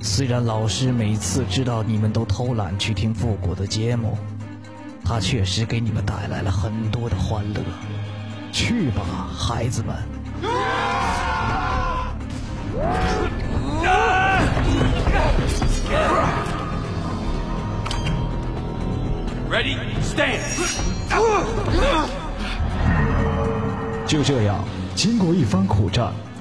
虽然老师每次知道你们都偷懒去听复古的节目，他确实给你们带来了很多的欢乐。去吧，孩子们。Ready, stand. 就这样，经过一番苦战，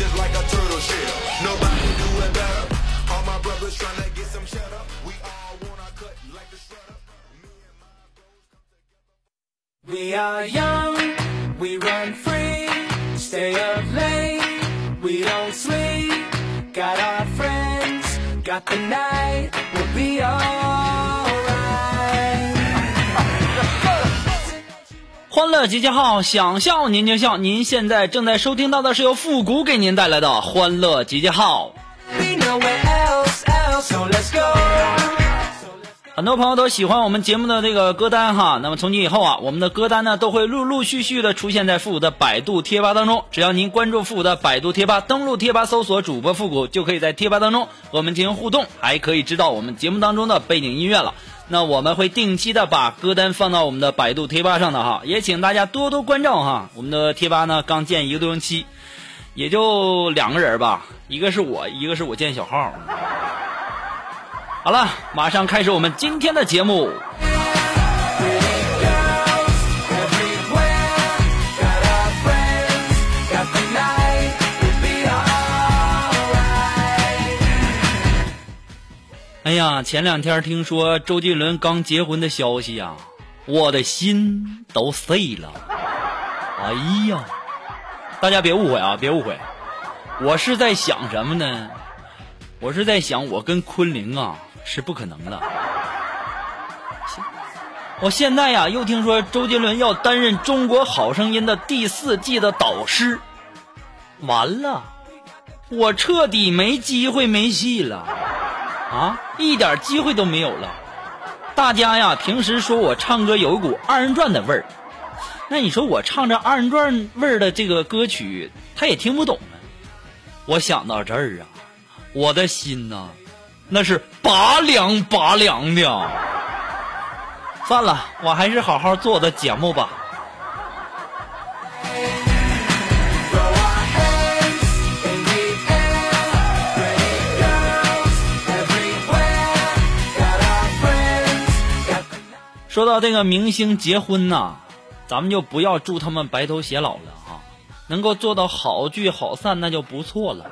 just like a turtle shell. Nobody do it better. All my brothers trying to get some cheddar. We all wanna cut like the shredder. We are young, we run free, stay up late, we don't sleep, got our friends, got the night, we'll be alright. 欢乐集结号，想笑您就笑。您现在正在收听到的是由复古给您带来的欢乐集结号。很多朋友都喜欢我们节目的这个歌单哈，那么从今以后啊，我们的歌单呢都会陆陆续续的出现在复古的百度贴吧当中。只要您关注复古的百度贴吧，登录贴吧搜索主播复古，就可以在贴吧当中和我们进行互动，还可以知道我们节目当中的背景音乐了。那我们会定期的把歌单放到我们的百度贴吧上的哈，也请大家多多关照哈。我们的贴吧呢刚建一个多星期，也就两个人吧，一个是我，一个是我建小号。好了，马上开始我们今天的节目。哎呀，前两天听说周杰伦刚结婚的消息呀，我的心都碎了。哎呀，大家别误会啊，别误会，我是在想什么呢？我是在想，我跟昆凌啊。是不可能的。我现在呀，又听说周杰伦要担任《中国好声音》的第四季的导师，完了，我彻底没机会没戏了，啊，一点机会都没有了。大家呀，平时说我唱歌有一股二人转的味儿，那你说我唱着二人转味儿的这个歌曲，他也听不懂啊。我想到这儿啊，我的心呐。那是拔凉拔凉的。算了，我还是好好做我的节目吧。说到这个明星结婚呐，咱们就不要祝他们白头偕老了哈，能够做到好聚好散那就不错了。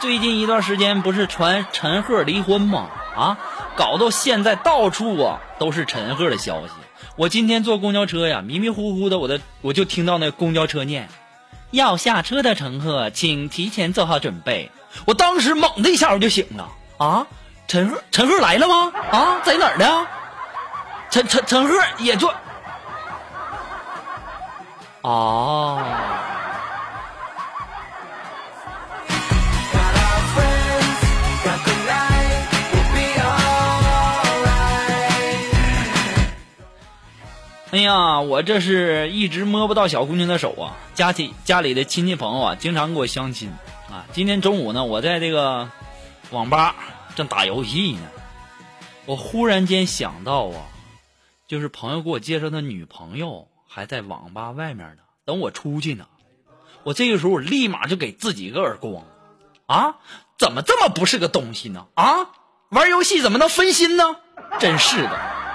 最近一段时间不是传陈赫离婚吗？啊，搞到现在到处啊都是陈赫的消息。我今天坐公交车呀，迷迷糊糊的，我的我就听到那公交车念：“要下车的乘客，请提前做好准备。”我当时猛的一下我就醒了啊！陈赫，陈赫来了吗？啊，在哪儿呢？陈陈陈赫也做。哦。哎呀，我这是一直摸不到小姑娘的手啊！家里家里的亲戚朋友啊，经常给我相亲啊。今天中午呢，我在这个网吧正打游戏呢，我忽然间想到啊，就是朋友给我介绍的女朋友还在网吧外面呢，等我出去呢。我这个时候我立马就给自己一个耳光，啊，怎么这么不是个东西呢？啊，玩游戏怎么能分心呢？真是的。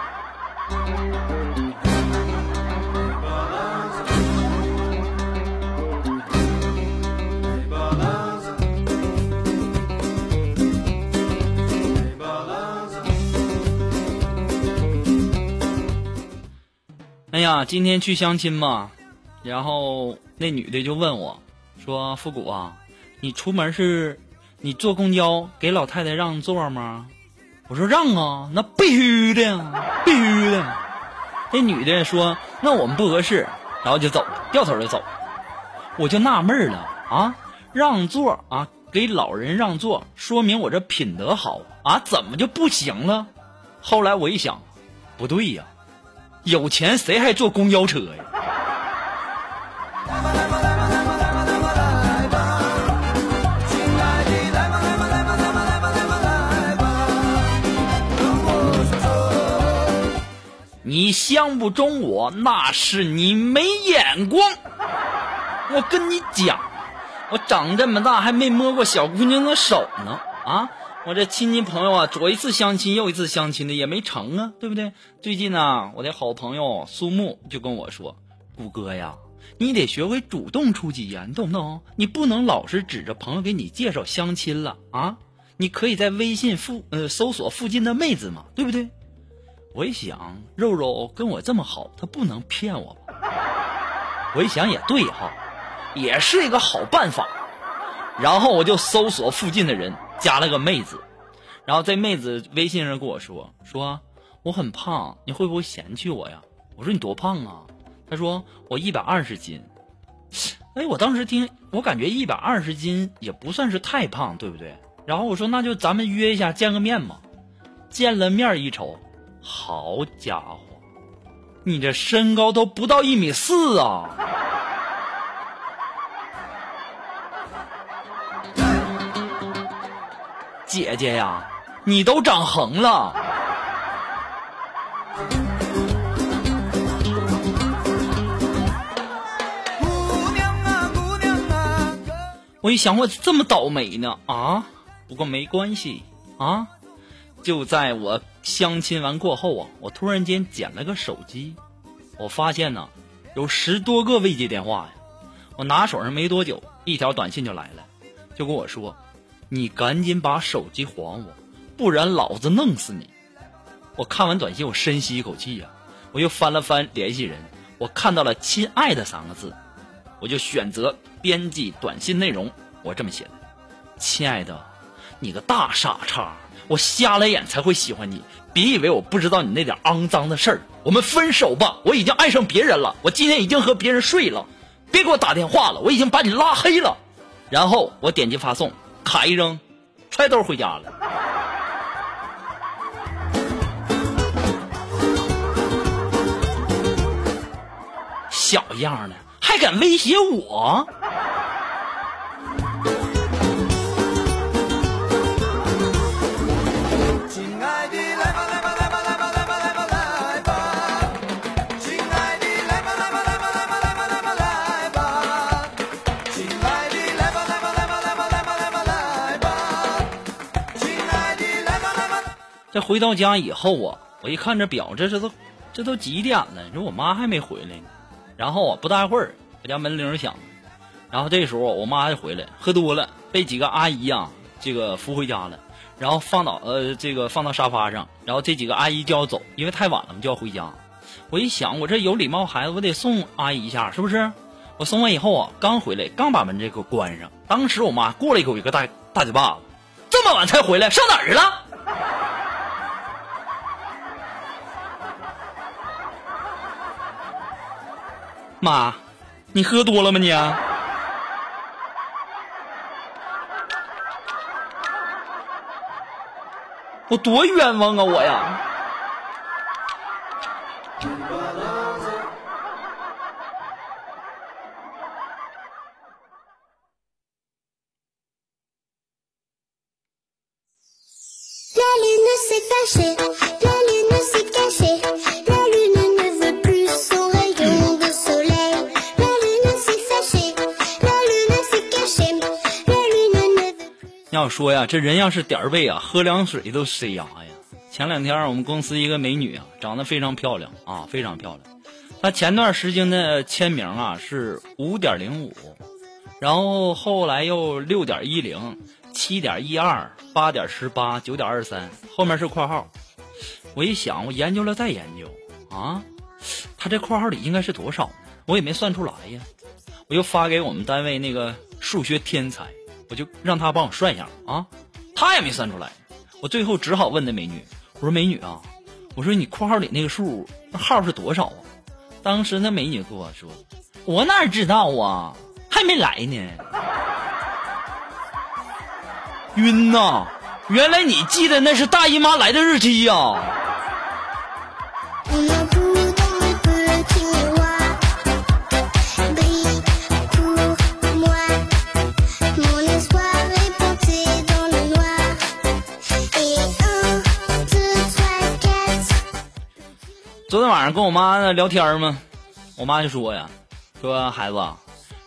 哎呀，今天去相亲嘛，然后那女的就问我，说：“复古啊，你出门是，你坐公交给老太太让座吗？”我说：“让啊，那必须的，必须的。”那女的说：“那我们不合适。”然后就走，掉头就走。我就纳闷了啊，让座啊，给老人让座，说明我这品德好啊，怎么就不行了？后来我一想，不对呀。有钱谁还坐公交车呀？你相不中我，那是你没眼光。我跟你讲，我长这么大还没摸过小姑娘的手呢啊！我这亲戚朋友啊，左一次相亲，右一次相亲的也没成啊，对不对？最近呢，我的好朋友苏木就跟我说：“谷哥呀，你得学会主动出击呀，你懂不懂？你不能老是指着朋友给你介绍相亲了啊！你可以在微信附呃搜索附近的妹子嘛，对不对？”我一想，肉肉跟我这么好，他不能骗我吧？我一想也对哈，也是一个好办法。然后我就搜索附近的人。加了个妹子，然后这妹子微信上跟我说说我很胖，你会不会嫌弃我呀？我说你多胖啊？她说我一百二十斤。哎，我当时听，我感觉一百二十斤也不算是太胖，对不对？然后我说那就咱们约一下见个面嘛。见了面一瞅，好家伙，你这身高都不到一米四啊！姐姐呀，你都长横了。姑娘啊，姑娘啊，我一想，我这么倒霉呢啊！不过没关系啊。就在我相亲完过后啊，我突然间捡了个手机，我发现呢，有十多个未接电话呀。我拿手上没多久，一条短信就来了，就跟我说。你赶紧把手机还我，不然老子弄死你！我看完短信，我深吸一口气呀，我又翻了翻联系人，我看到了“亲爱的”三个字，我就选择编辑短信内容。我这么写的：“亲爱的，你个大傻叉，我瞎了眼才会喜欢你，别以为我不知道你那点肮脏的事儿。我们分手吧，我已经爱上别人了，我今天已经和别人睡了，别给我打电话了，我已经把你拉黑了。”然后我点击发送。卡一扔，揣兜回家了。小样的，还敢威胁我？这回到家以后啊，我一看这表，这这都，这都几点了？你说我妈还没回来呢。然后啊，不大会儿，我家门铃响，然后这时候我妈就回来，喝多了，被几个阿姨呀这个扶回家了，然后放到呃这个放到沙发上，然后这几个阿姨就要走，因为太晚了嘛，就要回家。我一想，我这有礼貌孩子，我得送阿姨一下，是不是？我送完以后啊，刚回来，刚把门这个关上，当时我妈过来给我一个大大嘴巴子，这么晚才回来，上哪儿去了？妈你喝多了吗你我多冤枉啊我呀。要说呀，这人要是点儿背啊，喝凉水都塞牙呀。前两天我们公司一个美女啊，长得非常漂亮啊，非常漂亮。她前段时间的签名啊是五点零五，然后后来又六点一零、七点一二、八点十八、九点二三，后面是括号。我一想，我研究了再研究啊，她这括号里应该是多少？我也没算出来呀。我又发给我们单位那个数学天才。我就让他帮我算一下啊，他也没算出来，我最后只好问那美女，我说美女啊，我说你括号里那个数那号是多少啊？当时那美女跟我说，我哪知道啊，还没来呢。晕呐，原来你记得那是大姨妈来的日期呀。昨天晚上跟我妈聊天嘛，我妈就说呀：“说孩子，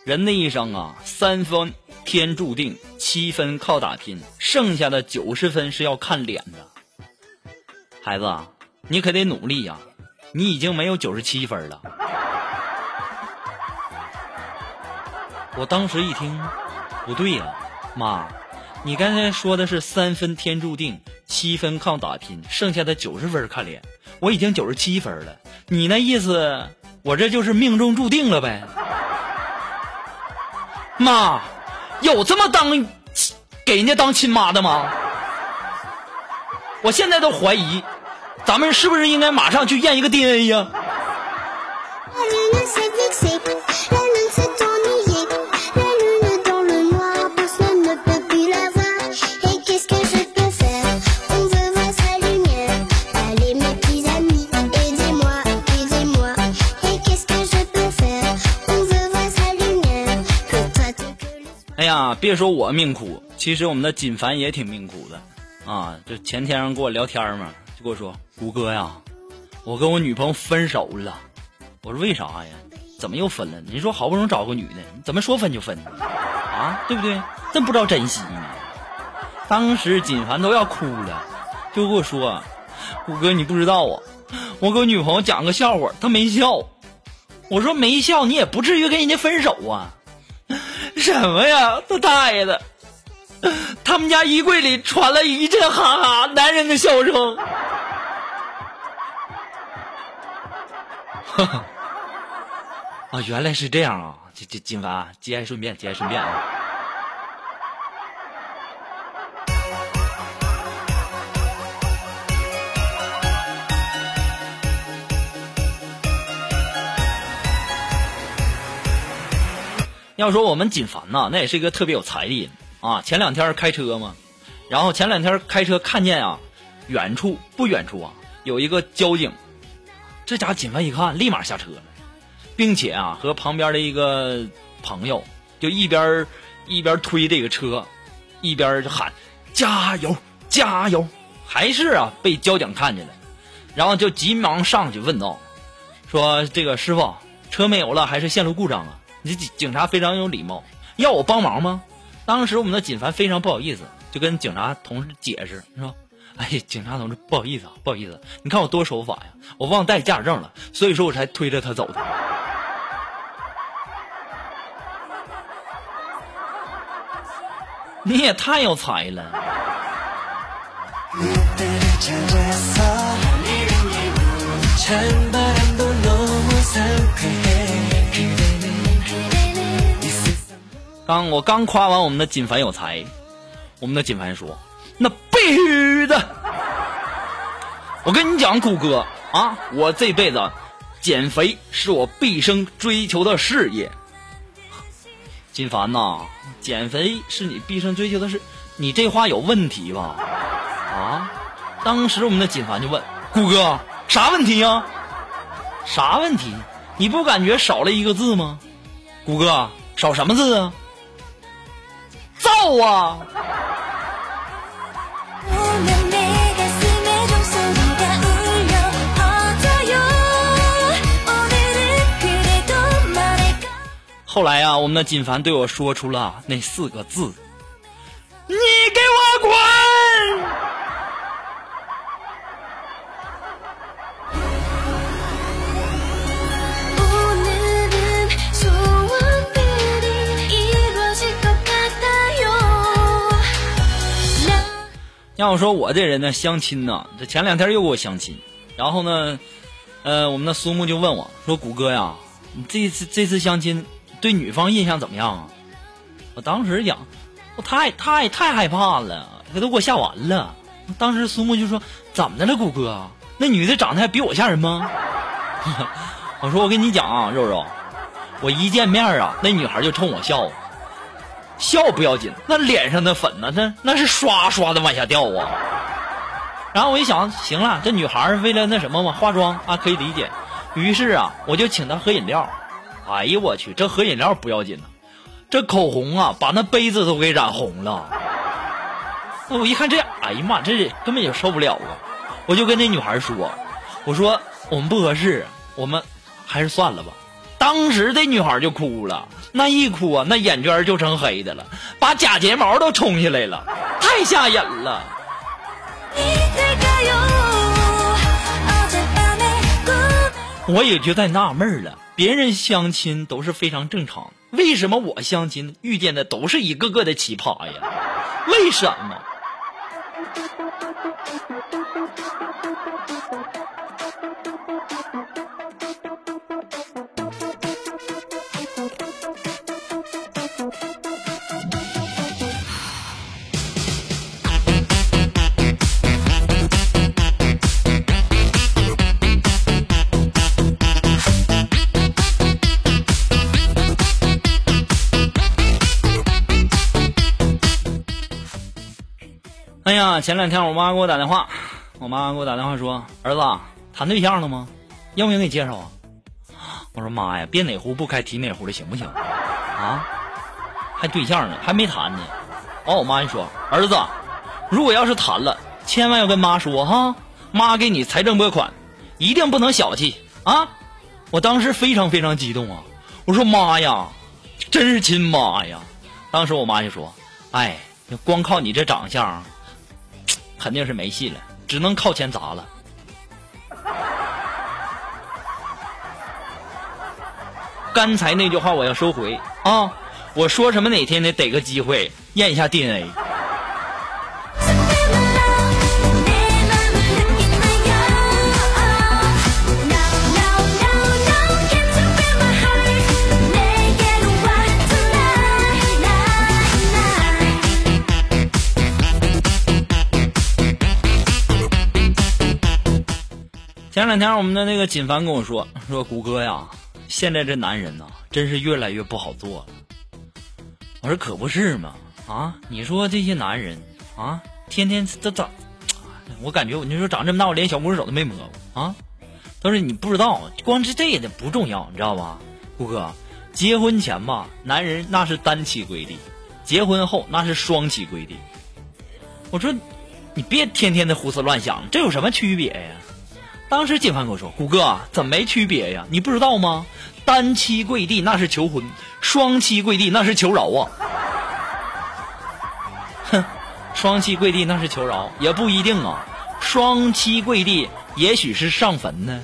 人的一生啊，三分天注定，七分靠打拼，剩下的九十分是要看脸的。孩子，你可得努力呀，你已经没有九十七分了。”我当时一听，不对呀，妈，你刚才说的是三分天注定，七分靠打拼，剩下的九十分看脸。我已经九十七分了，你那意思，我这就是命中注定了呗？妈，有这么当给人家当亲妈的吗？我现在都怀疑，咱们是不是应该马上去验一个 DNA 呀？别说我命苦，其实我们的锦凡也挺命苦的，啊，就前天上跟我聊天嘛，就跟我说，谷哥呀，我跟我女朋友分手了。我说为啥呀？怎么又分了？你说好不容易找个女的，怎么说分就分？啊，对不对？真不知道珍惜呢。当时锦凡都要哭了，就跟我说，谷哥你不知道啊，我给我女朋友讲个笑话，她没笑。我说没笑，你也不至于跟人家分手啊。什么呀，他大爷的！他们家衣柜里传来一阵哈哈男人的笑声。啊，原来是这样啊！这这金凡，节哀顺变，节哀顺变啊！要说我们锦凡呐，那也是一个特别有才的人啊。前两天开车嘛，然后前两天开车看见啊，远处不远处啊，有一个交警。这家锦凡一看，立马下车了，并且啊，和旁边的一个朋友就一边一边推这个车，一边就喊加油加油，还是啊被交警看见了，然后就急忙上去问道：“说这个师傅，车没油了还是线路故障啊？”这警警察非常有礼貌，要我帮忙吗？当时我们的锦凡非常不好意思，就跟警察同志解释，说：“哎，警察同志，不好意思啊，不好意思，你看我多守法呀，我忘带驾驶证了，所以说我才推着他走的。”你也太有才了。刚我刚夸完我们的锦凡有才，我们的锦凡说：“那必须的。”我跟你讲，谷哥啊，我这辈子减肥是我毕生追求的事业。锦凡呐，减肥是你毕生追求的事，你这话有问题吧？啊！当时我们的锦凡就问谷哥：“啥问题呀？啥问题？你不感觉少了一个字吗？”谷哥少什么字啊？到啊！后来啊我们的锦凡对我说出了那四个字。要我说我这人呢，相亲呢，这前两天又给我相亲，然后呢，呃，我们的苏木就问我说：“谷歌呀，你这次这次相亲对女方印象怎么样啊？”我当时讲，我太太太害怕了，这都给我吓完了。当时苏木就说：“怎么的了，谷歌？那女的长得还比我吓人吗？” 我说：“我跟你讲啊，肉肉，我一见面啊，那女孩就冲我笑。”笑不要紧，那脸上的粉呢？那那是刷刷的往下掉啊！然后我一想，行了，这女孩为了那什么嘛，化妆啊，可以理解。于是啊，我就请她喝饮料。哎呀，我去，这喝饮料不要紧呢，这口红啊，把那杯子都给染红了。我一看这，哎呀妈，这根本就受不了啊！我就跟那女孩说：“我说我们不合适，我们还是算了吧。”当时这女孩就哭了，那一哭啊，那眼圈就成黑的了，把假睫毛都冲下来了，太吓人了。我也就在纳闷了，别人相亲都是非常正常，为什么我相亲遇见的都是一个个的奇葩呀？为什么？哎呀，前两天我妈给我打电话，我妈给我打电话说：“儿子谈对象了吗？要不要给你介绍啊？”我说：“妈呀，别哪壶不开提哪壶的，行不行？啊，还对象呢，还没谈呢。”完，我妈就说：“儿子，如果要是谈了，千万要跟妈说哈，妈给你财政拨款，一定不能小气啊！”我当时非常非常激动啊，我说：“妈呀，真是亲妈呀！”当时我妈就说：“哎，光靠你这长相。”肯定是没戏了，只能靠钱砸了。刚才那句话我要收回啊！我说什么哪天得逮个机会验一下 DNA。前两天我们的那个锦凡跟我说说谷歌呀，现在这男人呐，真是越来越不好做了。我说可不是嘛啊！你说这些男人啊，天天这长，我感觉我你说长这么大，我连小拇指手都没摸过啊。都是你不知道，光是这的不重要，你知道吧？谷歌，结婚前吧，男人那是单膝跪地；结婚后那是双膝跪地。我说，你别天天的胡思乱想，这有什么区别呀？当时金凡跟我说：“谷哥，怎么没区别呀？你不知道吗？单膝跪地那是求婚，双膝跪地那是求饶啊！哼，双膝跪地那是求饶，也不一定啊。双膝跪地也许是上坟呢。”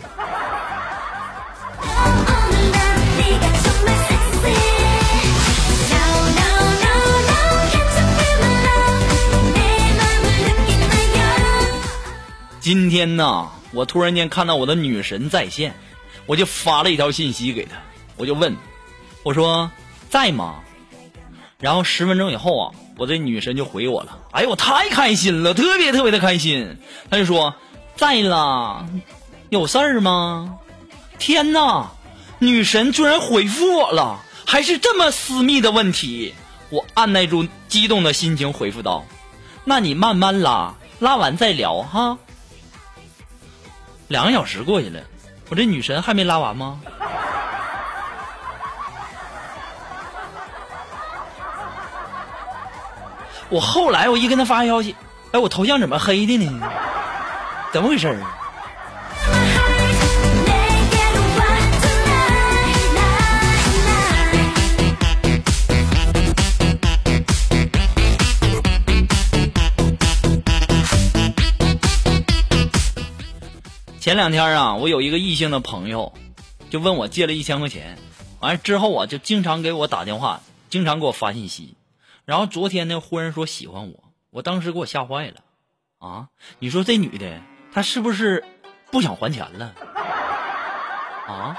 今天呢，我突然间看到我的女神在线，我就发了一条信息给她，我就问，我说在吗？然后十分钟以后啊，我这女神就回我了，哎呦，我太开心了，特别特别的开心。她就说在啦，有事儿吗？天哪，女神居然回复我了，还是这么私密的问题。我按耐住激动的心情回复道：“那你慢慢拉，拉完再聊哈。”两个小时过去了，我这女神还没拉完吗？我后来我一跟她发消息，哎，我头像怎么黑的呢？怎么回事儿？前两天啊，我有一个异性的朋友，就问我借了一千块钱，完了之后啊，就经常给我打电话，经常给我发信息，然后昨天呢，忽然说喜欢我，我当时给我吓坏了，啊，你说这女的她是不是不想还钱了？啊？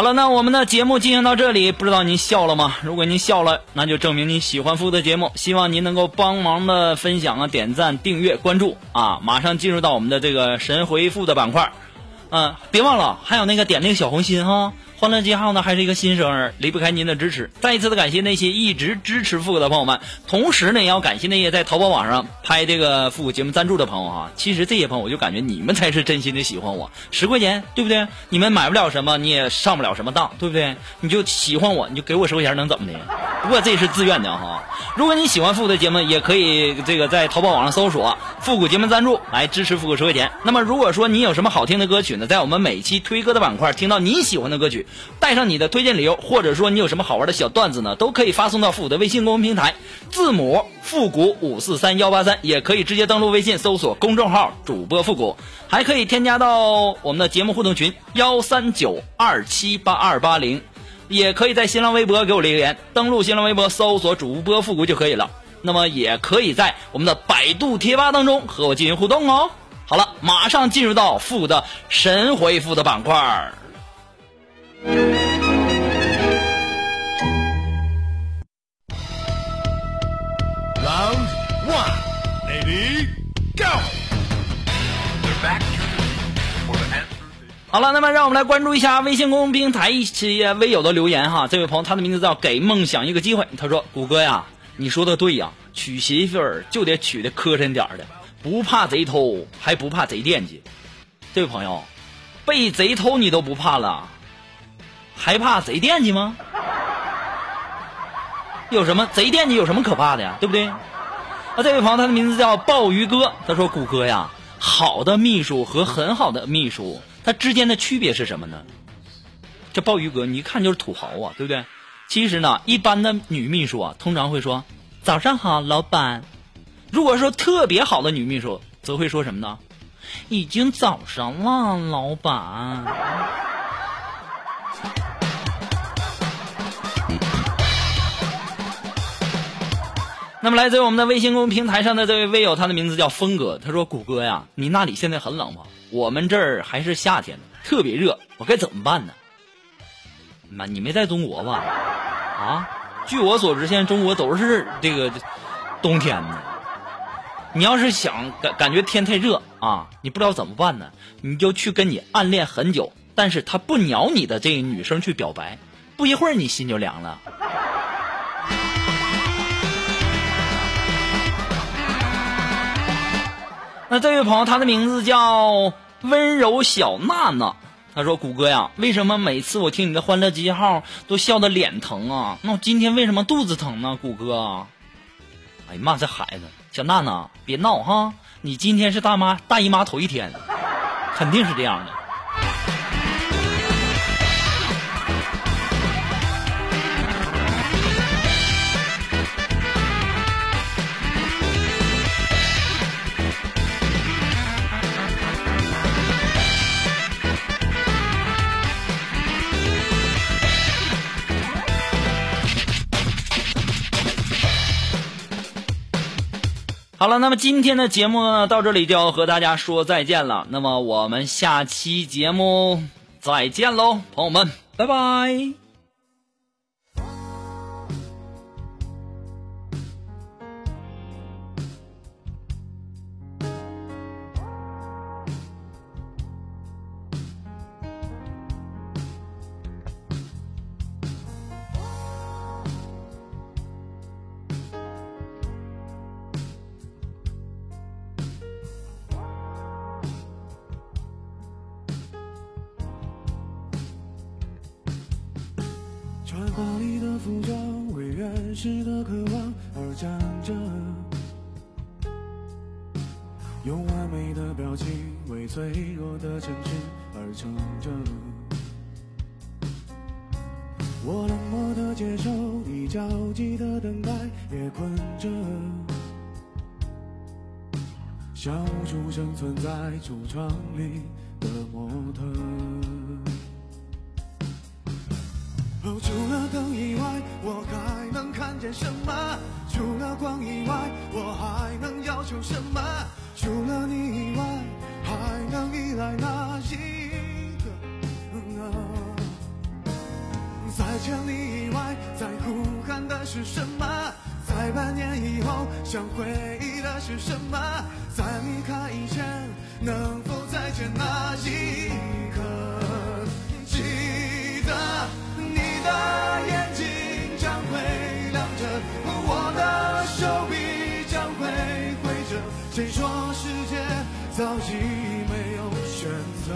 好了，那我们的节目进行到这里，不知道您笑了吗？如果您笑了，那就证明您喜欢付的节目。希望您能够帮忙的分享啊、点赞、订阅、关注啊！马上进入到我们的这个神回复的板块，嗯、别忘了还有那个点那个小红心哈。欢乐记号呢还是一个新生儿，离不开您的支持。再一次的感谢那些一直支持复古的朋友们，同时呢也要感谢那些在淘宝网上拍这个复古节目赞助的朋友哈。其实这些朋友我就感觉你们才是真心的喜欢我，十块钱对不对？你们买不了什么，你也上不了什么当，对不对？你就喜欢我，你就给我十块钱能怎么的？不过这是自愿的哈。如果你喜欢复古的节目，也可以这个在淘宝网上搜索“复古节目赞助”来支持复古十块钱。那么如果说你有什么好听的歌曲呢，在我们每期推歌的板块听到你喜欢的歌曲，带上你的推荐理由，或者说你有什么好玩的小段子呢，都可以发送到复古的微信公众平台，字母复古五四三幺八三，也可以直接登录微信搜索公众号主播复古，还可以添加到我们的节目互动群幺三九二七八二八零。也可以在新浪微博给我留言，登录新浪微博搜索主播复古就可以了。那么也可以在我们的百度贴吧当中和我进行互动哦。好了，马上进入到复古的神回复的板块儿。Round one. Ready, go. 好了，那么让我们来关注一下微信公众平台一些微友的留言哈。这位朋友他的名字叫给梦想一个机会，他说：“谷歌呀，你说的对呀，娶媳妇儿就得娶的磕碜点儿的，不怕贼偷，还不怕贼惦记。”这位朋友，被贼偷你都不怕了，还怕贼惦记吗？有什么贼惦记有什么可怕的呀？对不对？啊这位朋友他的名字叫鲍鱼哥，他说：“谷歌呀，好的秘书和很好的秘书，它之间的区别是什么呢？”这鲍鱼哥你一看就是土豪啊，对不对？其实呢，一般的女秘书啊，通常会说：“早上好，老板。”如果说特别好的女秘书，则会说什么呢？已经早上了，老板。那么来自于我们的微信公众平台上的这位微友，他的名字叫峰哥，他说：“谷歌呀，你那里现在很冷吗？我们这儿还是夏天呢，特别热，我该怎么办呢？”妈，你没在中国吧？啊？据我所知，现在中国都是这个冬天呢。你要是想感感觉天太热啊，你不知道怎么办呢？你就去跟你暗恋很久，但是他不鸟你的这个女生去表白，不一会儿你心就凉了。那这位朋友，他的名字叫温柔小娜娜。他说：“谷歌呀，为什么每次我听你的欢乐集结号都笑得脸疼啊？那我今天为什么肚子疼呢？谷歌？哎呀妈，这孩子，小娜娜别闹哈！你今天是大妈大姨妈头一天，肯定是这样的。”好了，那么今天的节目呢，到这里就要和大家说再见了。那么我们下期节目再见喽，朋友们，拜拜。服装，为原始的渴望而站着，用完美的表情为脆弱的城市而撑着。我冷漠的接受，你焦急的等待，也困着，像无处生存在橱窗里的模特。什么？除了光以外，我还能要求什么？除了你以外，还能依赖哪一个？在千里以外，在呼喊的是什么？在百年以后，想回忆的是什么？在离开以前，能否再见那一刻？记得你的早已没有选择？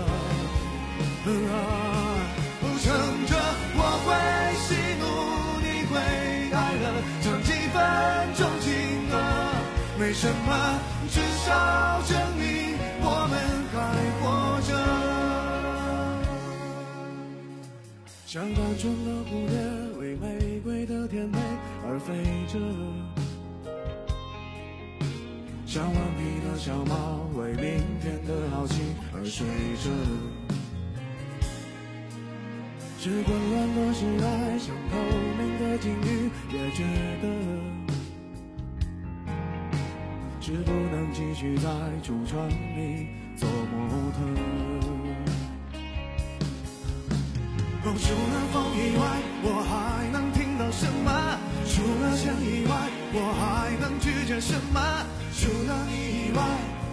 啊，撑着我会喜怒，你会哀乐，唱几分钟情歌，没什么，至少证明我们还活着。像单纯的蝴蝶，为玫瑰的甜美而飞着。像顽皮的小猫，为明天的好奇而睡着。是混乱的时代，像透明的鲸鱼，也觉得是不能继续在橱窗里做模特。哦，除了风以外，我还能听到什么？除了钱以外，我还能拒绝什么？除了你以外，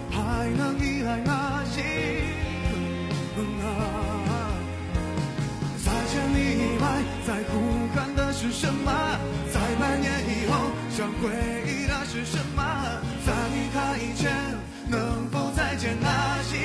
还能依赖哪一个？啊在千里以外，在呼喊的是什么？在百年以后，想回忆的是什么？在离开以前，能否再见那些